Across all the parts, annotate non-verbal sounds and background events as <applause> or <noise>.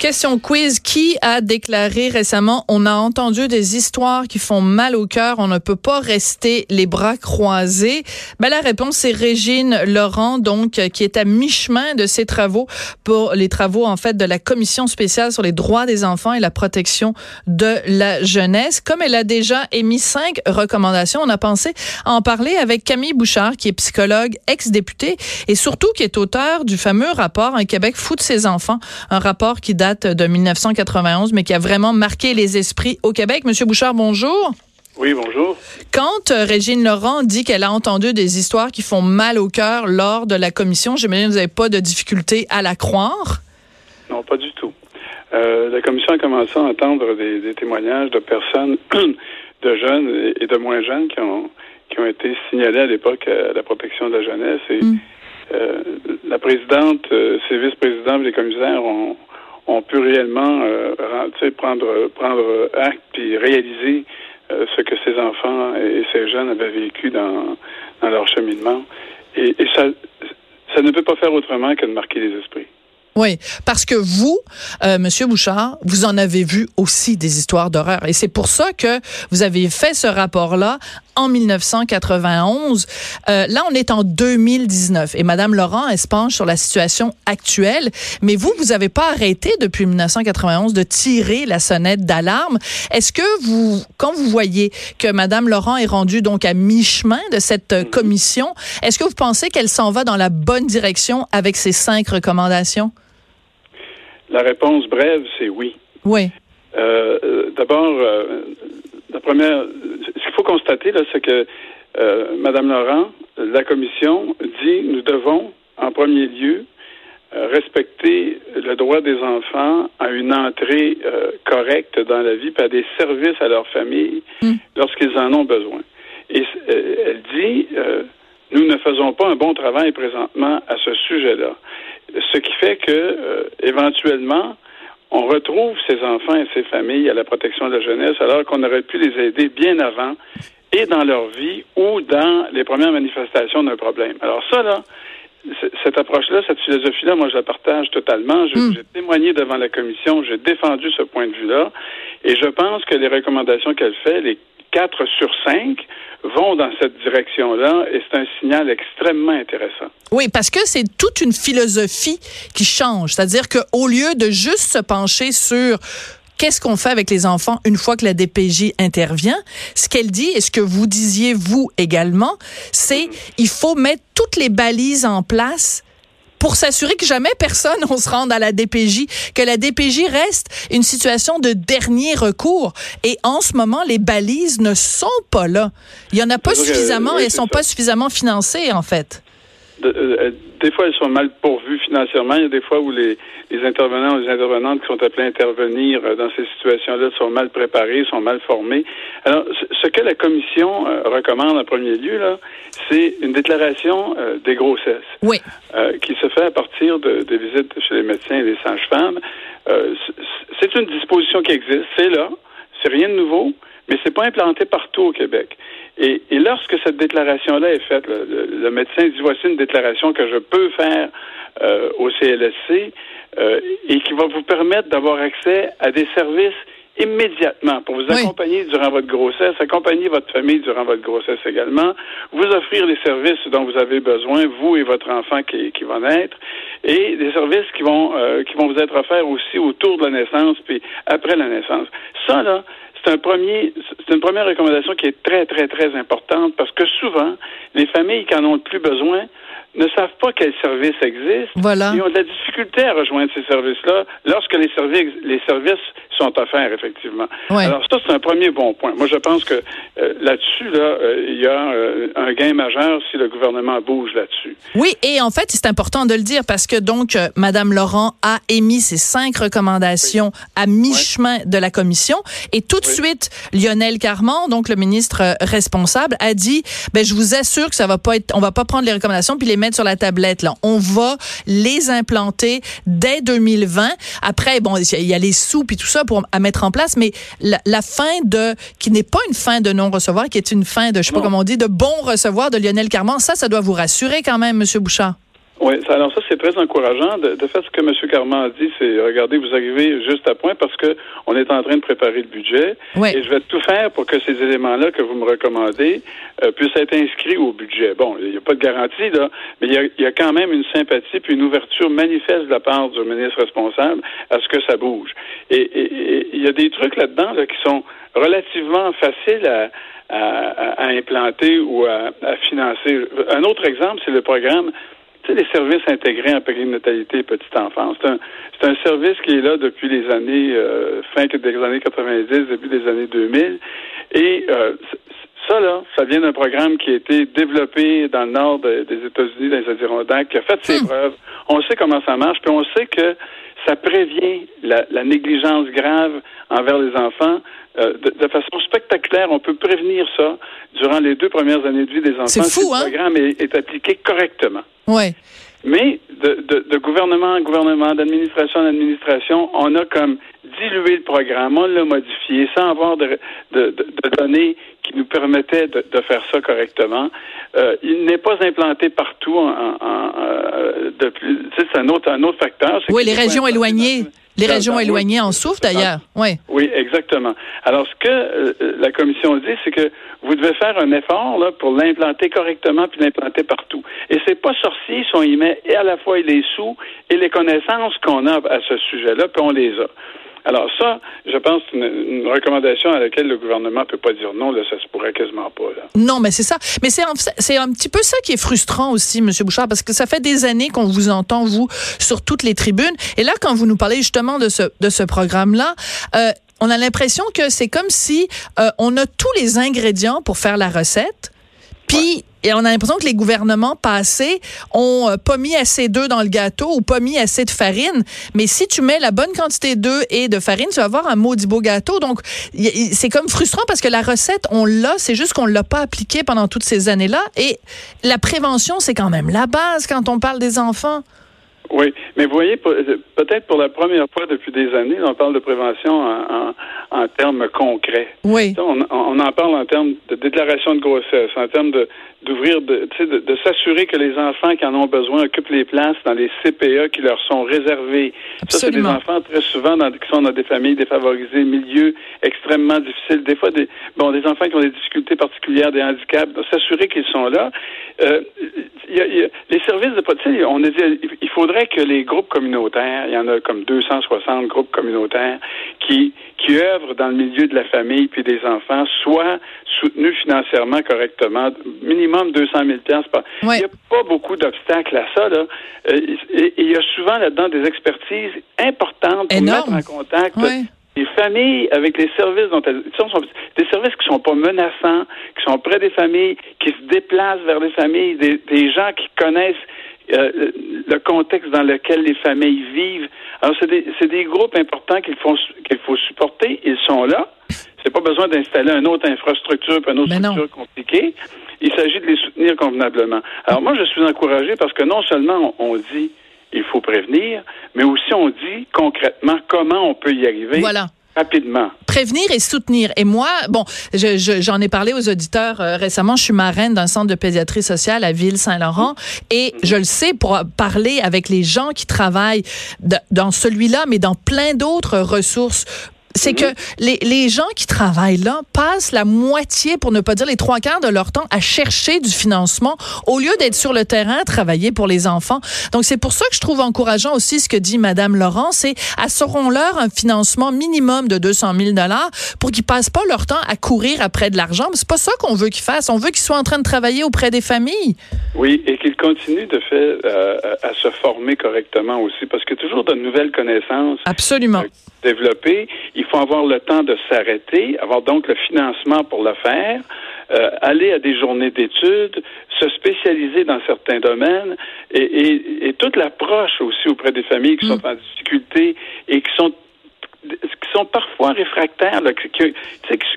Question quiz. Qui a déclaré récemment, on a entendu des histoires qui font mal au cœur, on ne peut pas rester les bras croisés? Ben, la réponse, c'est Régine Laurent, donc, qui est à mi-chemin de ses travaux pour les travaux, en fait, de la Commission spéciale sur les droits des enfants et la protection de la jeunesse. Comme elle a déjà émis cinq recommandations, on a pensé en parler avec Camille Bouchard, qui est psychologue, ex-députée et surtout qui est auteur du fameux rapport Un Québec fout ses enfants, un rapport qui date de 1991, mais qui a vraiment marqué les esprits au Québec. Monsieur Bouchard, bonjour. Oui, bonjour. Quand euh, Régine Laurent dit qu'elle a entendu des histoires qui font mal au cœur lors de la commission, j'imagine que vous n'avez pas de difficulté à la croire? Non, pas du tout. Euh, la commission a commencé à entendre des, témoignages de personnes, <clears throat> de jeunes et de moins jeunes qui ont, qui ont été signalés à l'époque à la protection de la jeunesse. Et mm. euh, la présidente, ses vice-présidents et les commissaires ont, ont réellement euh, prendre, prendre acte puis réaliser euh, ce que ces enfants et ces jeunes avaient vécu dans, dans leur cheminement. Et, et ça, ça ne peut pas faire autrement que de marquer les esprits. Oui, parce que vous, euh, Monsieur Bouchard, vous en avez vu aussi des histoires d'horreur, et c'est pour ça que vous avez fait ce rapport-là en 1991. Euh, là, on est en 2019, et Madame Laurent, elle se penche sur la situation actuelle. Mais vous, vous n'avez pas arrêté depuis 1991 de tirer la sonnette d'alarme. Est-ce que vous, quand vous voyez que Madame Laurent est rendue donc à mi-chemin de cette euh, commission, est-ce que vous pensez qu'elle s'en va dans la bonne direction avec ces cinq recommandations? La réponse brève, c'est oui. Oui. Euh, euh D'abord, euh, la première, constater, là, c'est que euh, Madame Laurent, la commission dit nous devons, en premier lieu, euh, respecter le droit des enfants à une entrée correcte dans la vie, et à des services à leur famille hmm. lorsqu'ils en ont besoin. Et elle dit nous ne faisons pas un bon travail présentement à ce sujet-là. Ce qui fait que, euh, éventuellement, on retrouve ces enfants et ces familles à la protection de la jeunesse alors qu'on aurait pu les aider bien avant et dans leur vie ou dans les premières manifestations d'un problème. Alors ça, là, cette approche-là, cette philosophie-là, moi, je la partage totalement. Hmm. J'ai témoigné devant la commission, j'ai défendu ce point de vue-là, et je pense que les recommandations qu'elle fait, les quatre sur cinq, vont dans cette direction-là et c'est un signal extrêmement intéressant. Oui, parce que c'est toute une philosophie qui change. C'est-à-dire qu'au lieu de juste se pencher sur qu'est-ce qu'on fait avec les enfants une fois que la DPJ intervient, ce qu'elle dit et ce que vous disiez vous également, c'est mm-hmm. il faut mettre toutes les balises en place pour s'assurer que jamais personne on se rende à la DPJ, que la DPJ reste une situation de dernier recours. Et en ce moment, les balises ne sont pas là. Il y en a pas suffisamment et elles sont pas suffisamment financées, en fait. Euh, des fois, elles sont mal pourvues financièrement. Il y a des fois où les, les intervenants ou les intervenantes qui sont appelés à intervenir euh, dans ces situations-là sont mal préparés, sont mal formés. Alors, ce que la commission euh, recommande en premier lieu, là, c'est une déclaration des grossesses. Oui. qui se fait à partir de, des visites chez les médecins et les sages-femmes. c'est une disposition qui existe. C'est là. C'est rien de nouveau, mais c'est pas implanté partout au Québec. Et, lorsque cette déclaration-là est faite, le, médecin dit voici une déclaration que je peux faire euh, au CLSC euh, et qui va vous permettre d'avoir accès à des services immédiatement pour vous accompagner durant votre grossesse, accompagner votre famille durant votre grossesse également, vous offrir les services dont vous avez besoin, vous et votre enfant qui, qui va naître, et des services qui vont euh, qui vont vous être offerts aussi autour de la naissance puis après la naissance. Ça là, c'est un premier, c'est une première recommandation qui est très, très, très importante parce que souvent, les familles qui en ont le plus besoin ne savent pas quels services existent. Voilà. Ils ont de la difficulté à rejoindre ces services-là lorsque les services, les services sont offerts, effectivement. Alors ça, c'est un premier bon point. Moi, je pense que euh, là-dessus, là, euh, il y a euh, un gain majeur si le gouvernement bouge là-dessus. Oui, et en fait, c'est important de le dire parce que donc, Madame Laurent a émis ses cinq recommandations à mi-chemin de la commission et tout de suite, Lionel Carman, donc le ministre responsable, a dit, ben, je vous assure que ça va pas être, on va pas prendre les recommandations puis les mettre sur la tablette. Là. On va les implanter dès 2020. Après, bon, il y a les sous et tout ça pour à mettre en place, mais la, la fin de qui n'est pas une fin de non-recevoir, qui est une fin de, je sais pas comment on dit, de bon recevoir de Lionel Carman, ça, ça doit vous rassurer quand même, Monsieur Bouchard. Oui, alors ça c'est très encourageant. De, de, fait, ce que M. Carman a dit, c'est regardez, vous arrivez juste à point parce que on est en train de préparer le budget et je vais tout faire pour que ces éléments-là que vous me recommandez euh, puissent être inscrits au budget. Bon, il n'y a pas de garantie là, mais il y, a, y, a, quand même une sympathie puis une ouverture manifeste de la part du ministre responsable à ce que ça bouge. Et il y a des trucs là-dedans là, qui sont relativement faciles à, à, à implanter ou à, à financer. Un autre exemple, c'est le programme tu sais, les services intégrés en périnatalité et petite enfance. C'est un, c'est un service qui est là depuis les années, euh, fin des années 90, début des années 2000. Et euh, ça, là, ça vient d'un programme qui a été développé dans le nord de, des États-Unis, dans les Adirondacks, qui a fait ses mmh. preuves. On sait comment ça marche, puis on sait que ça prévient la, la négligence grave envers les enfants euh, de, de, façon spectaculaire. On peut prévenir ça durant les deux premières années de vie des enfants. C'est fou, hein? Le programme est, est appliqué correctement. Ouais. Mais de, de, de, gouvernement en gouvernement, d'administration en administration, on a comme dilué le programme, on l'a modifié sans avoir de, de, données qui nous permettaient de, faire ça correctement. Euh, il n'est pas implanté partout en, en, euh, depuis. C'est un autre, un autre facteur. Oui, les régions éloignées. Les régions éloignées en souffrent d'ailleurs. Oui. Oui, exactement. Alors, ce que euh, la commission dit, c'est que vous devez faire un effort là, pour l'implanter correctement puis l'implanter partout. Et c'est pas sorcier si on y met et à la fois les sous et les connaissances qu'on a à ce sujet-là, puis on les a. Alors ça, je pense, une, une recommandation à laquelle le gouvernement peut pas dire non, là, ça se pourrait quasiment pas. Là. Non, mais c'est ça. Mais c'est c'est un petit peu ça qui est frustrant aussi, M. Bouchard, parce que ça fait des années qu'on vous entend, vous, sur toutes les tribunes. Et là, quand vous nous parlez justement de ce, de ce programme-là, euh, on a l'impression que c'est comme si euh, on a tous les ingrédients pour faire la recette, puis et on a l'impression que les gouvernements passés ont euh, pas mis assez d'œufs dans le gâteau ou pas mis assez de farine. Mais si tu mets la bonne quantité d'œufs et de farine, tu vas avoir un maudit beau gâteau. Donc, c'est comme frustrant parce que la recette, on l'a, c'est juste qu'on l'a pas appliquée pendant toutes ces années-là. Et la prévention, c'est quand même la base quand on parle des enfants. Oui, mais vous voyez, peut-être pour la première fois depuis des années, on parle de prévention en, en, en termes concrets. Oui. On, on, en parle en termes de déclaration de grossesse, en termes de d'ouvrir, de, de, de s'assurer que les enfants qui en ont besoin occupent les places dans les CPA qui leur sont réservées. Ça, c'est des enfants très souvent dans, qui sont dans des familles défavorisées, milieux extrêmement difficiles. Des fois, des, bon, des enfants qui ont des difficultés particulières, des handicaps. S'assurer qu'ils sont là. Euh, y a, y a, les services de police, on a dit, il faudrait que les groupes communautaires, il y en a comme 260 groupes communautaires qui qui œuvrent dans le milieu de la famille puis des enfants soient soutenus financièrement correctement, minimum 200 000 par. Oui. Il n'y a pas beaucoup d'obstacles à ça là. Euh, et, il y a souvent là-dedans des expertises importantes pour Énorme. mettre en contact. Oui. Les familles avec les services dont elles sont, sont des services qui sont pas menaçants, qui sont près des familles, qui se déplacent vers les familles, des, des gens qui connaissent euh, le contexte dans lequel les familles vivent. Alors, c'est des, des, groupes importants qu'il faut, qu'il faut supporter. Ils sont là. C'est pas besoin d'installer une autre infrastructure, une autre Mais structure non. compliquée. Il s'agit de les soutenir convenablement. Alors, moi, je suis encouragé parce que non seulement on, dit il faut prévenir, mais aussi on dit concrètement comment on peut y arriver. Voilà rapidement. Prévenir et soutenir. Et moi, bon, j'en je, je, ai parlé aux auditeurs euh, récemment. Je suis marraine d'un centre de pédiatrie sociale à Ville-Saint-Laurent et je le sais pour parler avec les gens qui travaillent de, dans celui-là, mais dans plein d'autres ressources c'est que les, les gens qui travaillent là passent la moitié, pour ne pas dire les trois quarts de leur temps, à chercher du financement au lieu d'être sur le terrain à travailler pour les enfants. Donc c'est pour ça que je trouve encourageant aussi ce que dit Madame Laurent, c'est assurons-leur un financement minimum de 200 000 dollars pour qu'ils passent pas leur temps à courir après de l'argent. C'est pas ça qu'on veut qu'ils fassent. On veut qu'ils soient en train de travailler auprès des familles. Oui, et qu'ils continuent de fait euh, à se former correctement aussi, parce que toujours de nouvelles connaissances. Absolument. Euh, développer, il faut avoir le temps de s'arrêter, avoir donc le financement pour le faire, euh, aller à des journées d'études, se spécialiser dans certains domaines et, et, et toute l'approche aussi auprès des familles qui mm. sont en difficulté et qui sont qui sont parfois réfractaires, là, qui,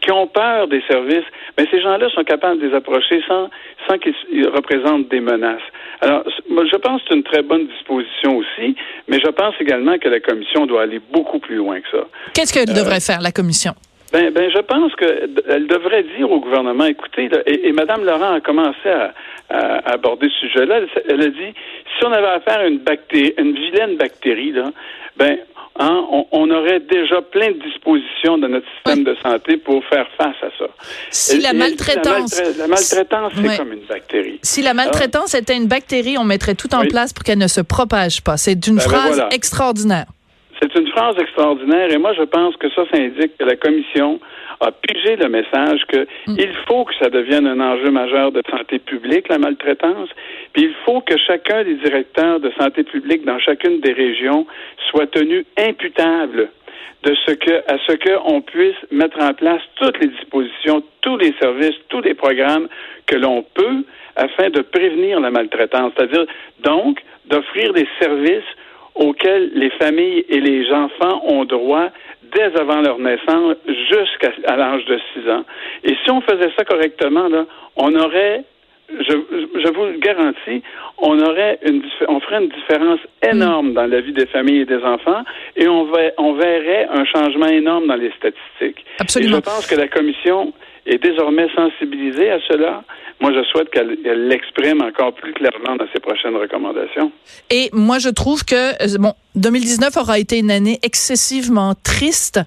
qui, ont peur des services, mais ces gens-là sont capables de les approcher sans, sans qu'ils représentent des menaces. Alors, moi, je pense que c'est une très bonne disposition aussi, mais je pense également que la Commission doit aller beaucoup plus loin que ça. Qu'est-ce qu'elle devrait euh, faire, la Commission? Ben, ben, je pense qu'elle devrait dire au gouvernement, écoutez, et, et Mme Laurent a commencé à, aborder ce sujet-là. Elle, a dit, si on avait affaire à une bactérie, une vilaine bactérie, là, ben, hein, on, aurait déjà plein de dispositions dans notre système de santé pour faire face à ça. Si la maltraitance, la, maltraitance, c'est comme une bactérie. Si la maltraitance était une bactérie, on mettrait tout en place pour qu'elle ne se propage pas. C'est une ben, ben phrase extraordinaire. C'est une phrase extraordinaire et moi je pense que ça, ça indique que la commission a pigé le message que mm. il faut que ça devienne un enjeu majeur de santé publique, la maltraitance, puis il faut que chacun des directeurs de santé publique dans chacune des régions soit tenu imputable de ce que, à ce qu'on puisse mettre en place toutes les dispositions, tous les services, tous les programmes que l'on peut afin de prévenir la maltraitance. C'est-à-dire, donc, d'offrir des services auxquels les familles et les enfants ont droit dès avant leur naissance jusqu'à l'âge de 6 ans. Et si on faisait ça correctement, là, on aurait je, je, vous le garantis, on aurait une, on ferait une différence énorme dans la vie des familles et des enfants, et on, va, on verrait un changement énorme dans les statistiques. Absolument. Et je pense que la commission est désormais sensibilisée à cela moi, je souhaite qu'elle l'exprime encore plus clairement dans ses prochaines recommandations. Et moi, je trouve que, euh, bon, 2019 aura été une année excessivement triste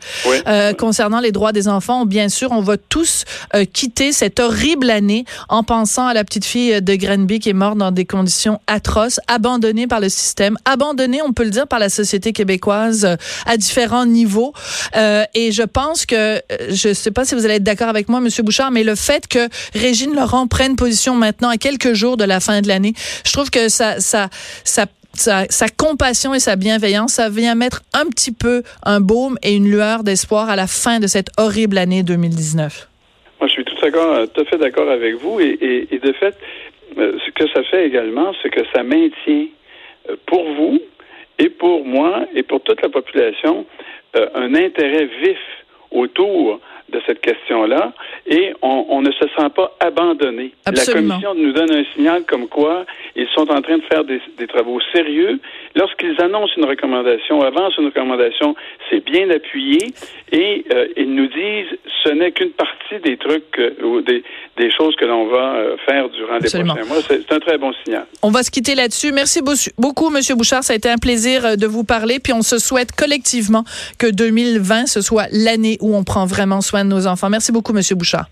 euh, concernant les droits des enfants. Bien sûr, on va tous euh, quitter cette horrible année en pensant à la petite fille de Grenby qui est morte dans des conditions atroces, abandonnée par le système, abandonnée, on peut le dire, par la société québécoise euh, à différents niveaux. Euh, et je pense que, je ne sais pas si vous allez être d'accord avec moi, Monsieur Bouchard, mais le fait que Régine Laurent prenne position maintenant à quelques jours de la fin de l'année, je trouve que ça, ça, ça sa, compassion et sa bienveillance, ça vient mettre un petit peu un baume et une lueur d'espoir à la fin de cette horrible année 2019. Moi, je suis tout, à fait d'accord avec vous. Et, de fait, euh, ce que ça fait également, c'est que ça maintient euh, pour vous et pour moi et pour toute la population euh, un intérêt vif autour de cette question-là et on, ne se sent pas abandonné. La Commission nous donne un signal comme quoi ils sont en train de faire des, travaux sérieux. Lorsqu'ils annoncent une recommandation, avancent une recommandation, c'est bien appuyé et euh, ils nous disent ce n'est qu'une partie des trucs ou des, choses que l'on va euh, faire durant les prochains mois. C'est un très bon signal. On va se quitter là-dessus. Merci beaucoup, Monsieur Bouchard. Ça a été un plaisir euh, de vous parler. Puis on se souhaite collectivement que 2020 ce soit l'année où on prend vraiment soin Merci beaucoup, Monsieur Bouchard.